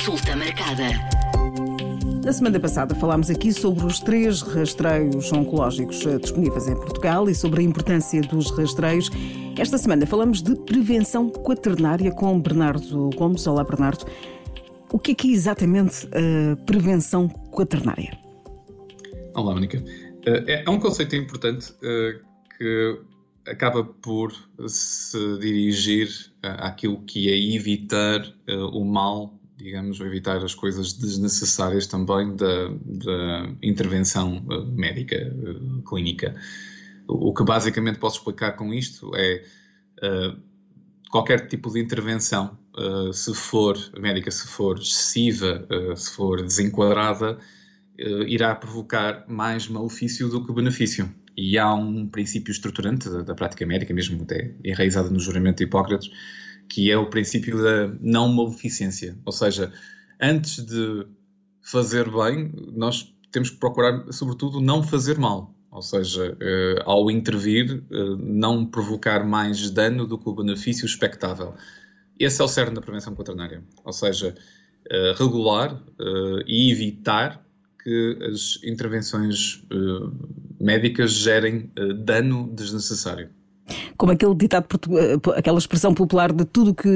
Consulta marcada. Na semana passada falámos aqui sobre os três rastreios oncológicos eh, disponíveis em Portugal e sobre a importância dos rastreios. Esta semana falamos de prevenção quaternária com Bernardo Gomes. Olá, Bernardo. O que é que é exatamente a prevenção quaternária? Olá, Mónica. Eh, é um conceito importante eh, que acaba por se dirigir àquilo que é evitar o mal digamos, evitar as coisas desnecessárias também da, da intervenção eh, médica eh, clínica. O que basicamente posso explicar com isto é uh, qualquer tipo de intervenção, uh, se for médica, se for excessiva, uh, se for desenquadrada, irá provocar mais malefício do que benefício. E há um princípio estruturante da, da prática médica, mesmo até enraizado no juramento de Hipócrates, que é o princípio da não maleficência. Ou seja, antes de fazer bem, nós temos que procurar, sobretudo, não fazer mal. Ou seja, eh, ao intervir, eh, não provocar mais dano do que o benefício expectável. Esse é o cerne da prevenção quaternária. Ou seja, eh, regular e evitar que as intervenções médicas gerem dano desnecessário como aquele ditado, eh, aquela expressão popular de tudo que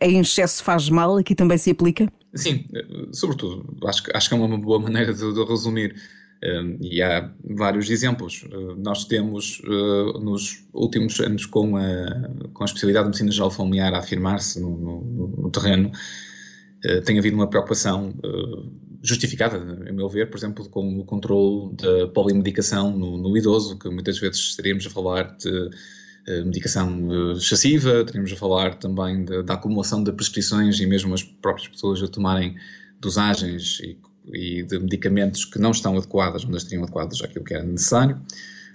é em excesso faz mal, aqui também se aplica? Sim, eh, sobretudo. Acho, acho que é uma boa maneira de, de resumir. Uh, e há vários exemplos. Uh, nós temos, uh, nos últimos anos, com a, com a especialidade de medicina geral familiar a afirmar-se no, no, no, terreno, tem havido uma preocupação justificada, a meu ver, por exemplo, com o controle da polimedicação no, no idoso, que muitas vezes estaríamos a falar de medicação eh, excessiva, teríamos a falar também de, da acumulação de prescrições e mesmo as próprias pessoas a tomarem dosagens e, e de medicamentos que não estão adequadas, onde estariam adequadas àquilo que era necessário.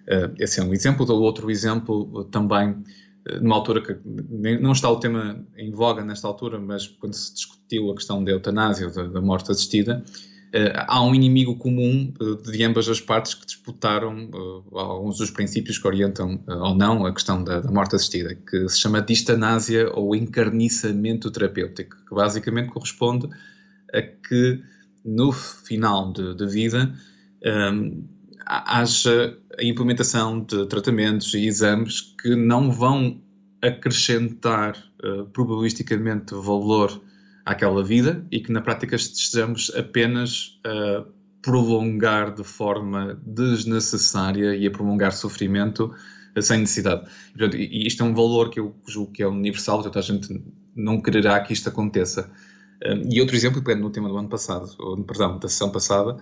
Uh, esse é um exemplo. Do outro exemplo, também, numa altura que não está o tema em voga nesta altura, mas quando se discutiu a questão da eutanásia, da, da morte assistida, há um inimigo comum uh, de ambas as partes que disputaram uh, alguns dos princípios que orientam ou não a questão da, da, morte assistida, que se chama distanásia ou encarniçamento terapêutico, que basicamente corresponde a que no final de, de vida um, haja a implementação de tratamentos e exames que não vão acrescentar probabilisticamente valor àquela vida e que na prática estejamos apenas a prolongar de forma desnecessária e a prolongar sofrimento sem necessidade. E isto é um valor que eu julgo que é universal, portanto a gente não quererá que isto aconteça. E outro exemplo, pegando no tema do ano passado, ou, perdão, da sessão passada,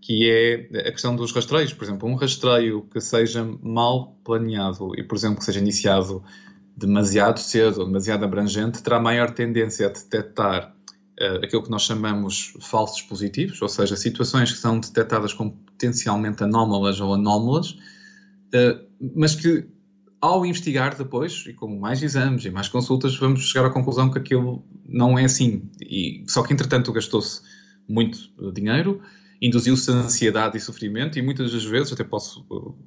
que é a questão dos rastreios. Por exemplo, um rastreio que seja mal planeado e, por exemplo, que seja iniciado demasiado cedo ou demasiado abrangente, terá maior tendência a detectar uh, aquilo que nós chamamos falsos positivos, ou seja, situações que são detectadas como potencialmente anómalas ou anómalas, uh, mas que ao investigar depois, e com mais exames e mais consultas, vamos chegar à conclusão que aquilo não é assim. E, só que, entretanto, gastou-se muito dinheiro, induziu-se ansiedade e sofrimento, e muitas das vezes, até posso,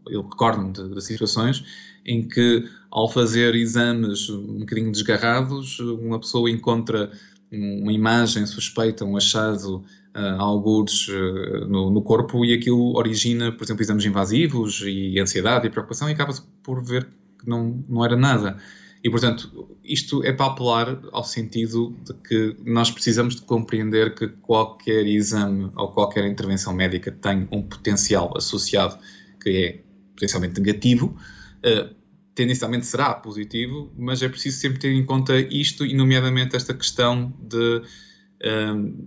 eu recordo-me de, de, situações em que, ao fazer exames um bocadinho desgarrados, uma pessoa encontra uma imagem suspeita, um achado uh, algures uh, no, no, corpo e aquilo origina, por exemplo, exames invasivos e ansiedade e preocupação e acaba-se por ver que não, não era nada. E, portanto, isto é para apelar ao sentido de que nós precisamos de compreender que qualquer exame ou qualquer intervenção médica tem um potencial associado que é potencialmente negativo, uh, tendencialmente será positivo, mas é preciso sempre ter em conta isto e, nomeadamente, esta questão de, um,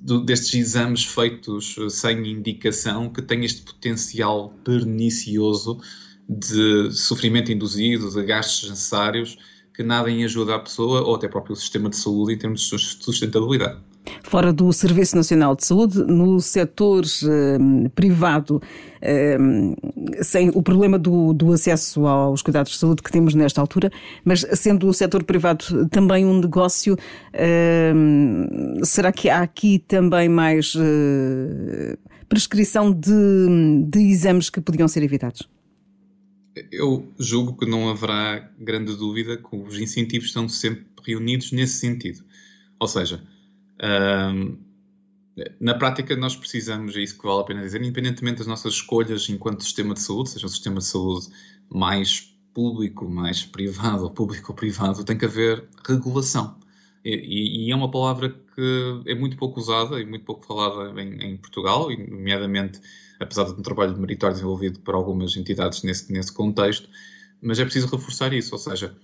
de, destes exames feitos sem indicação que têm este potencial pernicioso de sofrimento induzido, de gastos necessários, que nada em ajuda à pessoa ou até próprio sistema de saúde em termos de sustentabilidade. Fora do Serviço Nacional de Saúde, no setor eh, privado, eh, sem o problema do, do, acesso aos cuidados de saúde que temos nesta altura, mas sendo o setor privado também um negócio, eh, será que há aqui também mais prescrição de, de exames que podiam ser evitados? Eu julgo que não haverá grande dúvida que os incentivos estão sempre reunidos nesse sentido. Ou seja, na prática, nós precisamos, é isso que vale a pena dizer, independentemente das nossas escolhas enquanto sistema de saúde, seja um sistema de saúde mais público, mais privado, ou público ou privado, tem que haver regulação. E, e, é uma palavra que é muito pouco usada e muito pouco falada em, em Portugal, nomeadamente, apesar de um trabalho meritório desenvolvido por algumas entidades nesse, nesse contexto, mas é preciso reforçar isso, ou seja,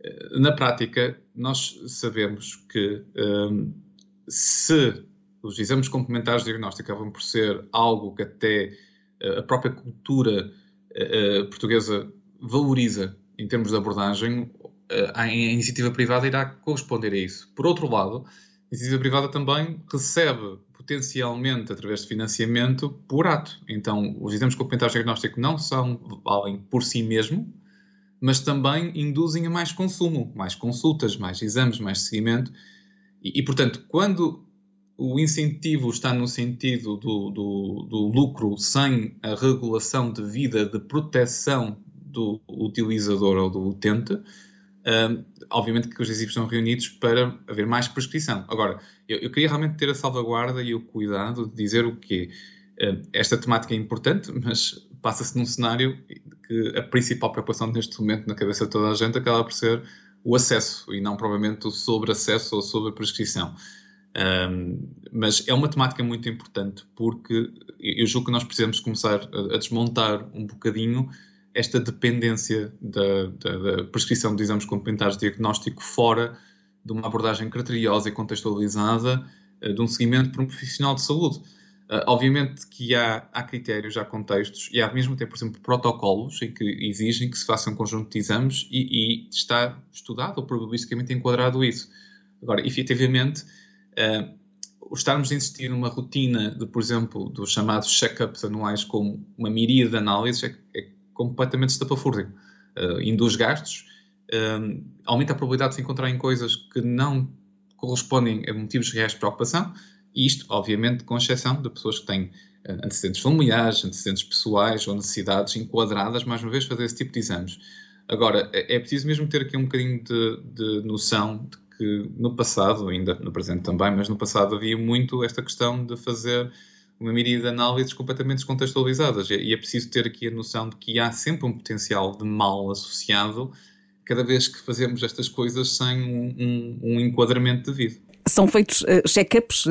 eh, na prática, nós sabemos que um, se os exames complementares de diagnóstico acabam por ser algo que até eh, a própria cultura uh, portuguesa valoriza em termos de abordagem, a iniciativa privada irá corresponder a isso. Por outro lado, a iniciativa privada também recebe potencialmente através de financiamento por ato. Então, os exames complementares de diagnóstico não são valem por si mesmo, mas também induzem a mais consumo, mais consultas, mais exames, mais seguimento. E, e portanto, quando o incentivo está no sentido do, do, do, lucro sem a regulação de vida de proteção do utilizador ou do utente, um, obviamente que os exibos são reunidos para haver mais prescrição. Agora, eu, eu, queria realmente ter a salvaguarda e o cuidado de dizer o quê? Um, esta temática é importante, mas passa-se num cenário que a principal preocupação neste momento na cabeça de toda a gente acaba por ser o acesso e não provavelmente o sobre-acesso ou sobre-prescrição. Um, mas é uma temática muito importante porque eu julgo que nós precisamos começar a, a desmontar um bocadinho esta dependência da, da, da, prescrição de exames complementares de diagnóstico fora de uma abordagem criteriosa e contextualizada uh, de um seguimento por um profissional de saúde. Uh, obviamente que há, há, critérios, há contextos e há mesmo até, por exemplo, protocolos em que exigem que se faça um conjunto de exames e, e está estudado ou probabilisticamente enquadrado isso. Agora, efetivamente, uh, estarmos a insistir numa rotina de, por exemplo, dos chamados check-ups anuais com uma miríade de análises é, é completamente estapafúrdio. Uh, induz gastos, uh, aumenta a probabilidade de se encontrarem coisas que não correspondem a motivos reais de preocupação, e isto, obviamente, com exceção de pessoas que têm uh, antecedentes familiares, antecedentes pessoais ou necessidades enquadradas, mais uma vez, fazer esse tipo de exames. Agora, é, é preciso mesmo ter aqui um bocadinho de, de noção de que no passado, ainda no presente também, mas no passado havia muito esta questão de fazer uma miríade de análises completamente descontextualizadas. E é preciso ter aqui a noção de que há sempre um potencial de mal associado cada vez que fazemos estas coisas sem um, um, um enquadramento devido. São feitos uh, check-ups, uh,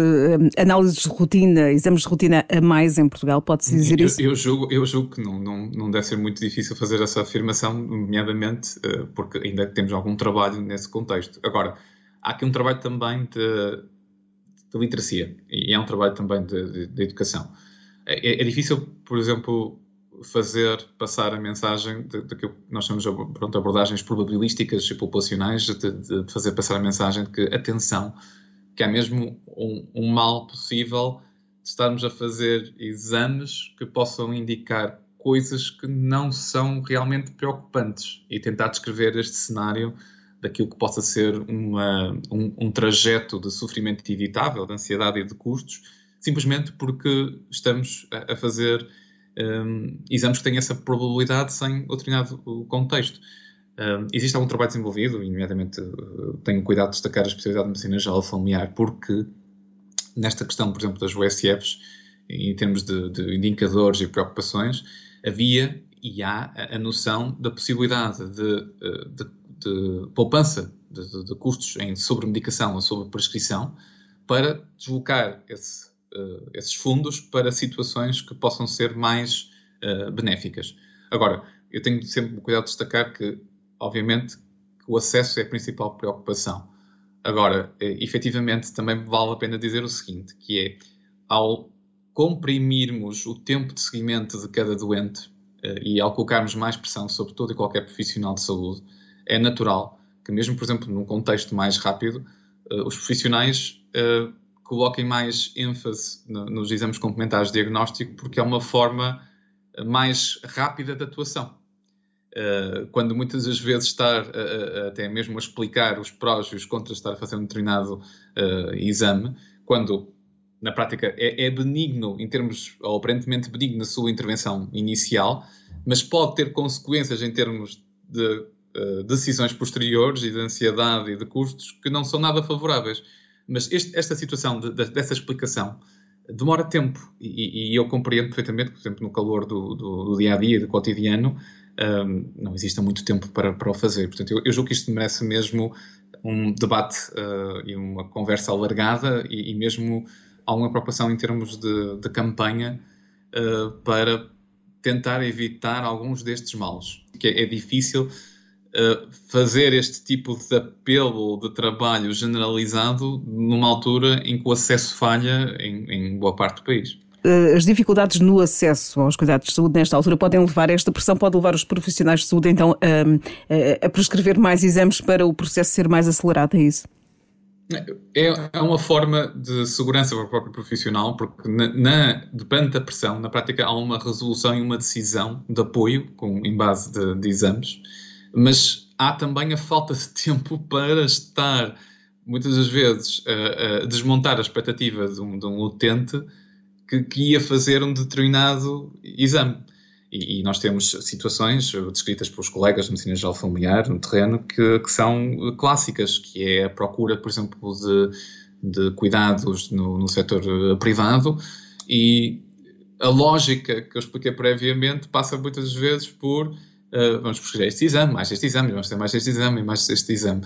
análises de rotina, exames de rotina a mais em Portugal, pode-se dizer eu, isso? Eu julgo, eu julgo que não, não, não deve ser muito difícil fazer essa afirmação, nomeadamente uh, porque ainda temos algum trabalho nesse contexto. Agora, há aqui um trabalho também de, de literacia e é um trabalho também de, de, de educação. É, é, difícil, por exemplo, fazer passar a mensagem daquilo que nós chamamos pronto, abordagens probabilísticas e populacionais, de, de, fazer passar a mensagem de que, atenção, que há mesmo um, um mal possível de estarmos a fazer exames que possam indicar coisas que não são realmente preocupantes e tentar descrever este cenário daquilo que possa ser uma, um, um, trajeto de sofrimento evitável, de ansiedade e de custos, simplesmente porque estamos a, a fazer um, exames que têm essa probabilidade sem outro determinado contexto. Um, existe algum trabalho desenvolvido, e nomeadamente uh, tenho cuidado de destacar a especialidade de medicina geral familiar, porque nesta questão, por exemplo, das USFs, em termos de, de indicadores e preocupações, havia e há a, noção da possibilidade de, uh, de de poupança de, de, custos em sobremedicação ou sobre prescrição para deslocar esse, uh, esses fundos para situações que possam ser mais uh, benéficas. Agora, eu tenho sempre cuidado de destacar que, obviamente, o acesso é a principal preocupação. Agora, eh, efetivamente, também vale a pena dizer o seguinte, que é, ao comprimirmos o tempo de seguimento de cada doente e ao colocarmos mais pressão sobre todo e qualquer profissional de saúde, é natural que, mesmo, por exemplo, num contexto mais rápido, uh, os profissionais uh, coloquem mais ênfase no, nos exames complementares de diagnóstico, porque é uma forma eh, mais rápida de atuação. Quando muitas das vezes estar até mesmo a explicar os prós e os contras de estar a fazer um determinado exame, quando na prática é, é, benigno em termos, ou aparentemente benigno na sua intervenção inicial, mas pode ter consequências em termos de eh, decisões posteriores e de ansiedade e de custos que não são nada favoráveis. Mas este, esta situação de, de, dessa explicação demora tempo e, e, eu compreendo perfeitamente, por exemplo, no calor do, do, do dia a dia, do cotidiano, um, não existe muito tempo para, para o fazer. Portanto, eu, eu julgo que isto merece mesmo um debate uh, e uma conversa alargada e, e, mesmo alguma preocupação em termos de, de campanha uh, para tentar evitar alguns destes males. Que é, é difícil fazer este tipo de apelo de trabalho generalizado numa altura em que o acesso falha em, em boa parte do país. Eh, as dificuldades no acesso aos cuidados de saúde nesta altura podem levar, esta pressão pode levar os profissionais de saúde então a, a prescrever mais exames para o processo ser mais acelerado, é isso? É, é uma forma de segurança para o próprio profissional, porque na, na, depende da pressão, na prática há uma resolução e uma decisão de apoio com, em base de, de exames, mas há também a falta de tempo para estar, muitas das vezes, a, a desmontar a expectativa de um, de um utente que, que ia fazer um determinado exame. E, e, nós temos situações descritas pelos colegas de medicina geral familiar no terreno que, que, são clássicas, que é a procura, por exemplo, de, de cuidados no, no setor privado e a lógica que eu expliquei previamente passa muitas vezes por uh, vamos prescrever este exame, mais este exame, vamos ter mais este exame e mais este exame.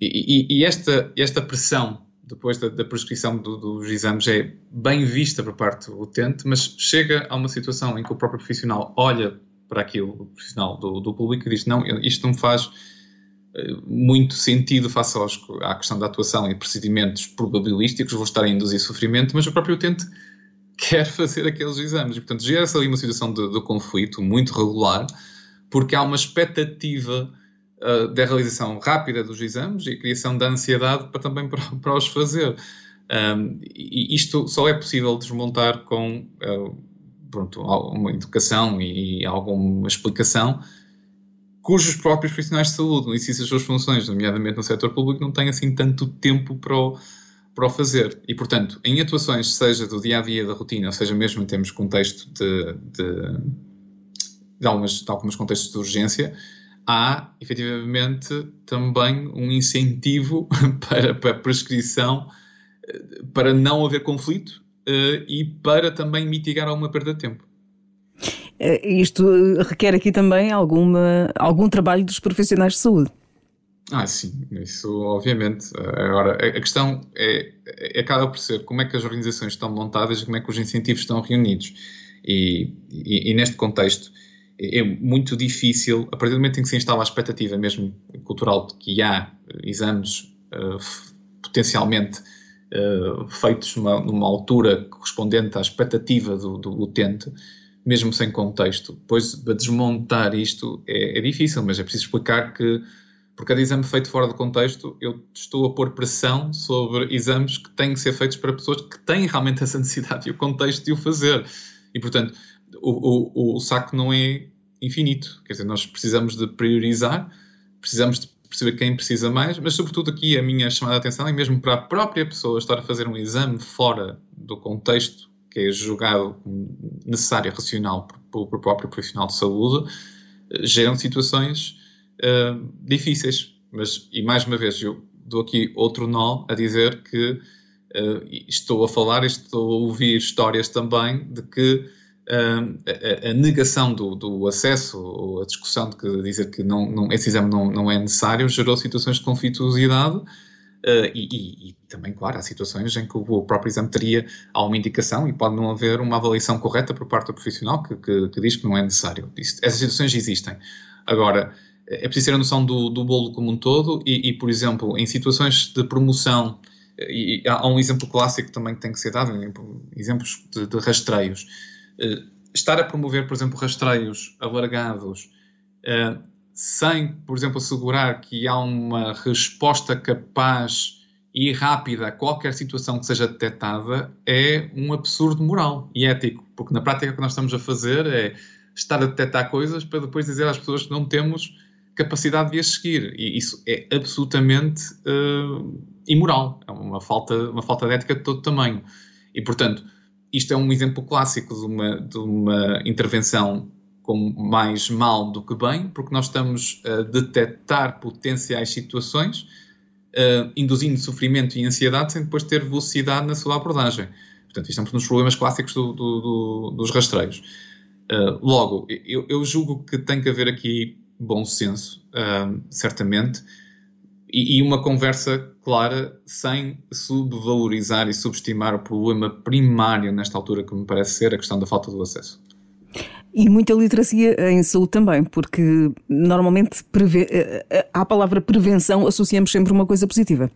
E, e, e esta, esta pressão depois da, da prescrição do, dos exames é bem vista por parte do utente, mas chega a uma situação em que o próprio profissional olha para aquilo, o profissional do, do público, e diz: Não, isto não faz eh, muito sentido face aos, à questão da atuação e procedimentos probabilísticos, vou estar a induzir sofrimento, mas o próprio utente quer fazer aqueles exames. E, portanto, gera-se ali uma situação de, de conflito muito regular, porque há uma expectativa uh, da realização rápida dos exames e a criação da ansiedade para também para, para os fazer. Um, e isto só é possível desmontar com uh, pronto, uma educação e alguma explicação cujos próprios profissionais de saúde, no exercício das suas funções, nomeadamente no setor público, não têm assim tanto tempo para o, para o fazer. E, portanto, em atuações, seja do dia a dia da rotina, seja mesmo em termos de contexto de, de, de, algumas, de alguns contextos de urgência, há efetivamente também um incentivo para, para prescrição, eh, para não haver conflito uh, e para também mitigar alguma perda de tempo. Eh, isto requer aqui também alguma, algum trabalho dos profissionais de saúde. Ah, sim, isso obviamente. Agora, a questão é, é, acaba por ser como é que as organizações estão montadas e como é que os incentivos estão reunidos. E, e, e neste contexto, é muito difícil, a partir do momento em que se instala a expectativa mesmo cultural de que há exames uh, potencialmente uh, feitos numa, numa, altura correspondente à expectativa do, do, utente, mesmo sem contexto, depois de desmontar isto é, é, difícil, mas é preciso explicar que por cada exame feito fora do contexto, eu estou a pôr pressão sobre exames que têm que ser feitos para pessoas que têm realmente essa necessidade e o contexto de o fazer. E, portanto, o, o, o saco não é infinito. Quer dizer, nós precisamos de priorizar, precisamos de perceber quem precisa mais, mas sobretudo aqui a minha chamada de atenção é mesmo para a própria pessoa estar a fazer um exame fora do contexto que é julgado necessário, racional pelo próprio profissional de saúde, geram situações uh, difíceis. Mas, e mais uma vez, eu dou aqui outro nó a dizer que uh, estou a falar, estou a ouvir histórias também de que a, a, negação do, do, acesso ou a discussão de que dizer que não, não, esse exame não, não, é necessário gerou situações de conflituosidade uh, e, e, e, também, claro, há situações em que o próprio exame teria alguma indicação e pode não haver uma avaliação correta por parte do profissional que, que, que diz que não é necessário. Isso, essas situações existem. Agora, é preciso ter a noção do, do bolo como um todo e, e, por exemplo, em situações de promoção, há um exemplo clássico também que tem que ser dado, exemplos de, de rastreios. Eh, estar a promover, por exemplo, rastreios alargados, uh, sem, por exemplo, assegurar que há uma resposta capaz e rápida a qualquer situação que seja detectada, é um absurdo moral e ético, porque na prática o que nós estamos a fazer é estar a detectar coisas para depois dizer às pessoas que não temos capacidade de as seguir. E isso é absolutamente uh, imoral. É uma falta, uma falta de ética de todo tamanho. E, portanto, isto é um exemplo clássico de uma, de uma intervenção com mais mal do que bem, porque nós estamos a detectar potenciais situações uh, induzindo sofrimento e ansiedade sem depois ter velocidade na sua abordagem. Portanto, isto é um dos problemas clássicos do, do, do, dos rastreios. Uh, logo, eu, eu, julgo que tem que haver aqui bom senso, uh, certamente, e, e, uma conversa clara sem subvalorizar e subestimar o problema primário nesta altura, que me parece ser a questão da falta do acesso. E muita literacia em saúde também, porque normalmente preve... Eh, eh, à palavra prevenção associamos sempre uma coisa positiva.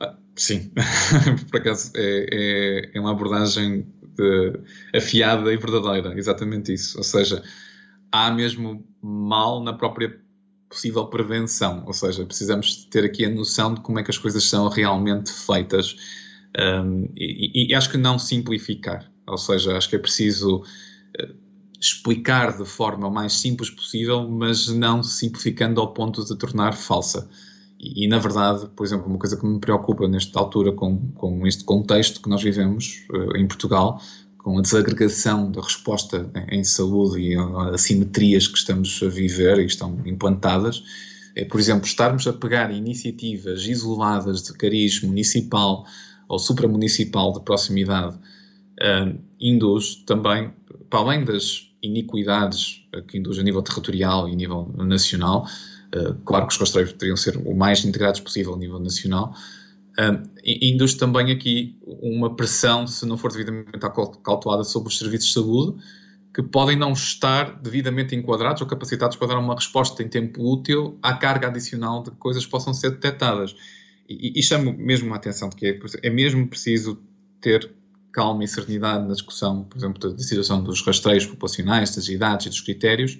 Ah, sim, por acaso é, é, é uma abordagem de, afiada e verdadeira, exatamente isso. Ou seja, há mesmo mal na própria possível prevenção, ou seja, precisamos ter aqui a noção de como é que as coisas são realmente feitas um, e, e, acho que não simplificar, ou seja, acho que é preciso uh, explicar de forma o mais simples possível, mas não simplificando ao ponto de tornar falsa. E, e, na verdade, por exemplo, uma coisa que me preocupa nesta altura com, com este contexto que nós vivemos uh, em Portugal, com a desagregação da resposta em saúde e assimetrias que estamos a viver e estão implantadas, é, por exemplo, estarmos a pegar iniciativas isoladas de cariz municipal ou supramunicipal de proximidade, uh, induz também, para além das iniquidades que induz a nível territorial e a nível nacional, uh, claro que os rastreios deveriam ser o mais integrados possível a nível nacional, Induz também aqui uma pressão, se não for devidamente calculada, sobre os serviços de saúde, que podem não estar devidamente enquadrados ou capacitados para dar uma resposta em tempo útil à carga adicional de coisas que possam ser detectadas. E, e chamo mesmo a atenção de que é, é, mesmo preciso ter calma e serenidade na discussão, por exemplo, da, situação dos rastreios populacionais, das idades e dos critérios,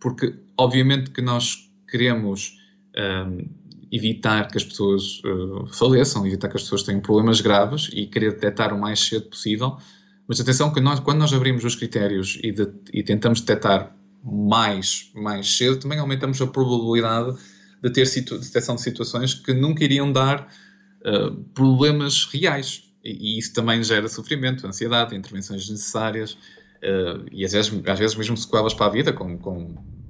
porque obviamente que nós queremos evitar que as pessoas uh, faleçam, evitar que as pessoas tenham problemas graves e querer detectar o mais cedo possível. Mas atenção que nós, quando nós abrimos os critérios e, de, e tentamos detectar mais, mais cedo, também aumentamos a probabilidade de ter situ, detecção de situações que nunca iriam dar uh, problemas reais. E, e, isso também gera sofrimento, ansiedade, intervenções necessárias uh, e às vezes, às vezes mesmo sequelas para a vida, com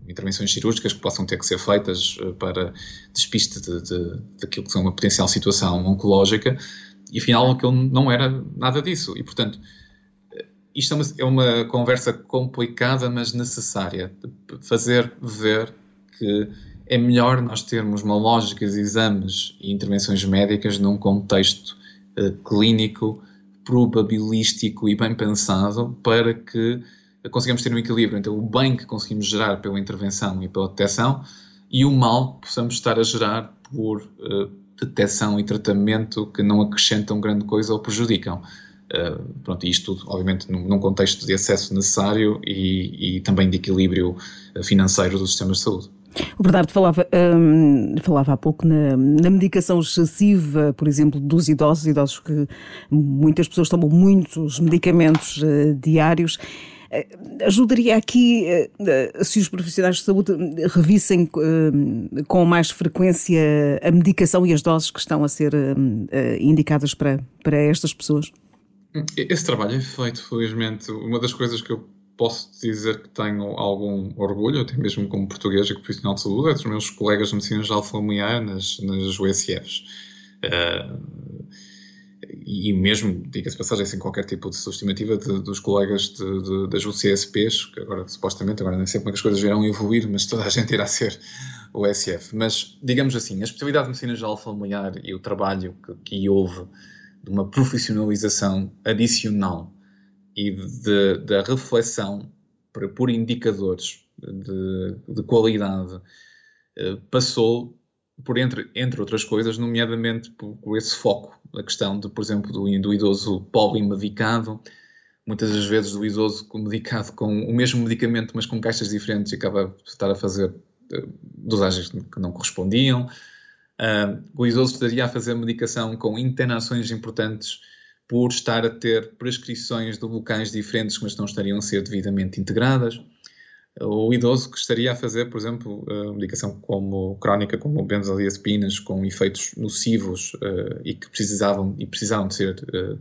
intervenções cirúrgicas que possam ter que ser feitas eh, para despiste de, de, daquilo que são uma potencial situação oncológica, e afinal aquilo não era nada disso. E, portanto, eh, isto é uma, é uma conversa complicada, mas necessária, fazer ver que é melhor nós termos uma lógica de exames e intervenções médicas num contexto uh, clínico, probabilístico e bem pensado para que conseguimos ter um equilíbrio entre o bem que conseguimos gerar pela intervenção e pela detecção e o mal que possamos estar a gerar por uh, detecção e tratamento que não acrescentam grande coisa ou prejudicam. Uh, pronto, isto tudo, obviamente, num, num, contexto de acesso necessário e, e, também de equilíbrio eh, financeiro dos sistemas de saúde. O Bernardo falava, um, falava há pouco na, na, medicação excessiva, por exemplo, dos idosos, idosos que muitas pessoas tomam muitos medicamentos uh, diários. Eh, ajudaria aqui eh, eh, se os profissionais de saúde revissem com mais frequência a medicação e as doses que estão a ser indicadas para, para estas pessoas? Esse trabalho é feito, felizmente. Uma das coisas que eu posso dizer que tenho algum orgulho, até mesmo como português e profissional de saúde, é dos meus colegas de medicina geral familiar nas, nas USFs. E mesmo, diga-se passagem, sem qualquer tipo de subestimativa dos colegas de, de, das UCSPs, que agora supostamente, agora nem sei como é que as coisas irão evoluir, mas toda a gente irá ser o SF. Mas, digamos assim, a especialidade de medicina geral familiar e o trabalho que, que houve de uma profissionalização adicional e da reflexão por, por indicadores de, de qualidade eh, passou por entre, entre outras coisas, nomeadamente por, por, esse foco, a questão de, por exemplo, do, do idoso polimedicado, muitas das vezes do idoso medicado com o mesmo medicamento, mas com caixas diferentes, e acaba por estar a fazer uh, dosagens que não correspondiam. Uh, o idoso estaria a fazer medicação com internações importantes por estar a ter prescrições de locais diferentes, mas não estariam a ser devidamente integradas o idoso que estaria a fazer, por exemplo, medicação como crónica, como benzodiazepinas, com efeitos nocivos uh, e que precisavam e precisavam de ser, uh,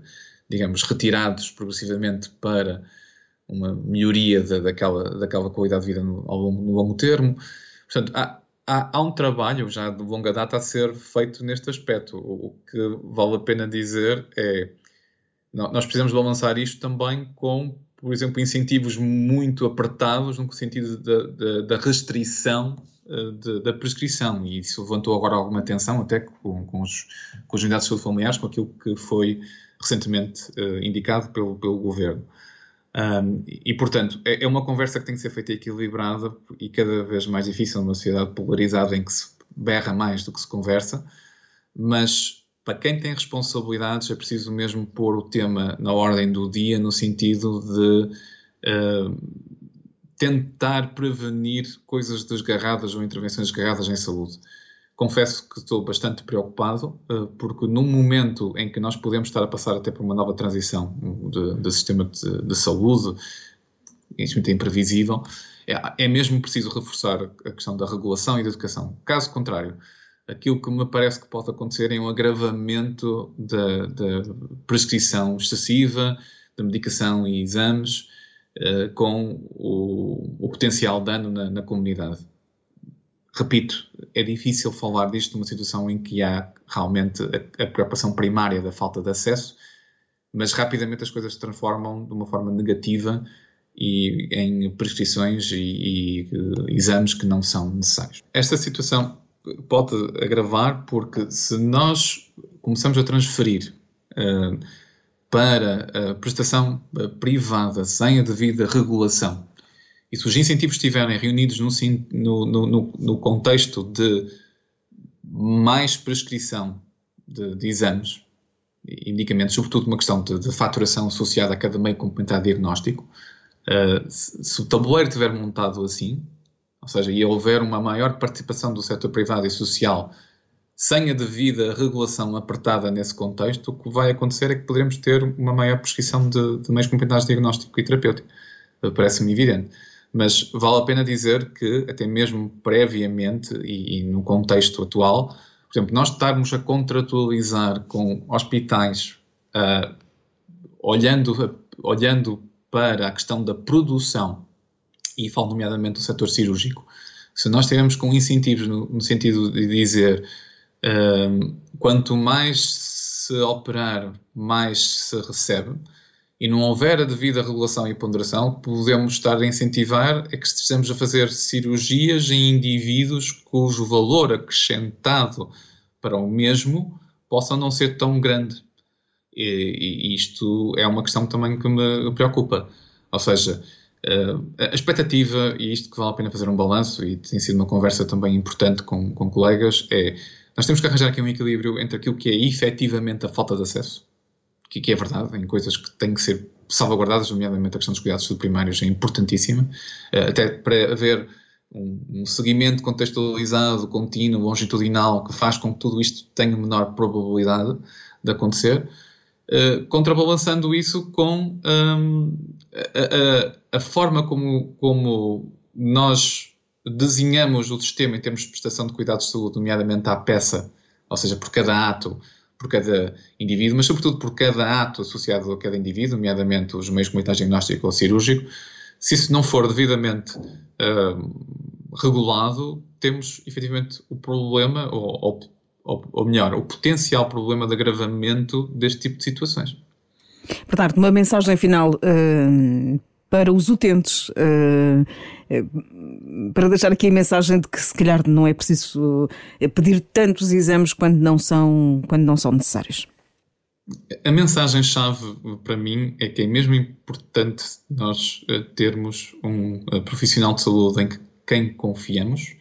digamos, retirados progressivamente para uma melhoria da, daquela, daquela qualidade de vida no, ao longo, no longo termo. Portanto, há, há, há, um trabalho já de longa data a ser feito neste aspecto. O, o que vale a pena dizer é nós precisamos balançar isto também com, por exemplo, incentivos muito apertados no sentido da, restrição de, da prescrição. E isso levantou agora alguma atenção, até com, com, os, com as unidades de saúde familiares, com aquilo que foi recentemente uh, indicado pelo, pelo governo. Um, e, portanto, é, é, uma conversa que tem que ser feita equilibrada e cada vez mais difícil numa sociedade polarizada em que se berra mais do que se conversa, mas para quem tem responsabilidades é preciso mesmo pôr o tema na ordem do dia, no sentido de uh, tentar prevenir coisas desgarradas ou intervenções desgarradas em saúde confesso que estou bastante preocupado, eh, porque num momento em que nós podemos estar a passar até por uma nova transição de sistema de, de, saúde, isso muito imprevisível, é, é, mesmo preciso reforçar a questão da regulação e da educação. Caso contrário, aquilo que me parece que pode acontecer é um agravamento da, da prescrição excessiva, da medicação e exames, uh, com o, o, potencial dano na, na comunidade repito, é difícil falar disto numa situação em que há realmente a, a, preocupação primária da falta de acesso, mas rapidamente as coisas se transformam de uma forma negativa e em prescrições e, e, e exames que não são necessários. Esta situação pode agravar porque se nós começamos a transferir uh, para a prestação privada sem a devida regulação e se os incentivos estiverem reunidos no, no, no, no contexto de mais prescrição de, de, exames e medicamentos, sobretudo uma questão de, de faturação associada a cada meio complementar diagnóstico, uh, se, se, o tabuleiro estiver montado assim, ou seja, e houver uma maior participação do setor privado e social sem a devida regulação apertada nesse contexto, o que vai acontecer é que poderemos ter uma maior prescrição de, de meios complementares de diagnóstico e terapêutico. Parece-me evidente. Mas vale a pena dizer que, até mesmo previamente e, e no contexto atual, por exemplo, nós estarmos a contratualizar com hospitais uh, olhando, olhando para a questão da produção, e falo nomeadamente do setor cirúrgico, se nós estivermos com incentivos no, no sentido de dizer uh, quanto mais se operar, mais se recebe, e não houver a devida regulação e ponderação, podemos estar a incentivar é que estejamos a fazer cirurgias em indivíduos cujo valor acrescentado para o mesmo possa não ser tão grande. E, e isto é uma questão também que me preocupa. Ou seja, eh, a expectativa, e isto que vale a pena fazer um balanço, e tem sido uma conversa também importante com, com colegas, é nós temos que arranjar aqui um equilíbrio entre aquilo que é efetivamente a falta de acesso que, que, é verdade, em coisas que têm que ser salvaguardadas, nomeadamente a questão dos cuidados primários é importantíssima, eh, até para haver um, um seguimento contextualizado, contínuo, longitudinal, que faz com que tudo isto tenha menor probabilidade de acontecer, uh, contrabalançando isso com um, a, a, a, forma como, como nós desenhamos o sistema em termos de prestação de cuidados de saúde, nomeadamente à peça, ou seja, por cada ato, por cada indivíduo, mas sobretudo por cada ato associado a cada indivíduo, nomeadamente os meios comunitários diagnóstico ou cirúrgico. Se isso não for devidamente uh, regulado, temos efetivamente o problema, ou, ou, ou, melhor, o potencial problema de agravamento deste tipo de situações. Portanto, uma mensagem final uh, para os utentes, uh, para deixar aqui a mensagem de que se calhar não é preciso pedir tantos exames quando não são, quando não são necessários. A mensagem-chave para mim é que é mesmo importante nós termos um profissional de saúde em quem confiamos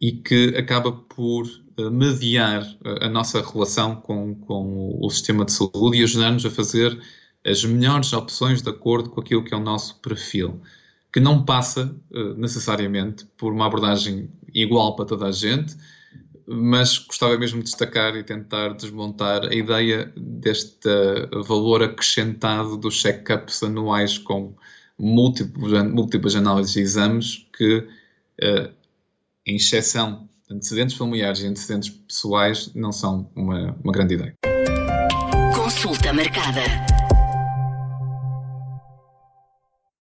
e que acaba por mediar a nossa relação com, com o sistema de saúde e ajudar-nos a fazer as melhores opções de acordo com aquilo que é o nosso perfil, que não passa uh, necessariamente por uma abordagem igual para toda a gente, mas gostava mesmo de destacar e tentar desmontar a ideia deste valor acrescentado dos check-ups anuais com múltiplos, múltiplas análises de exames que, em exceção antecedentes familiares e antecedentes pessoais, não são uma, uma grande ideia. Consulta marcada.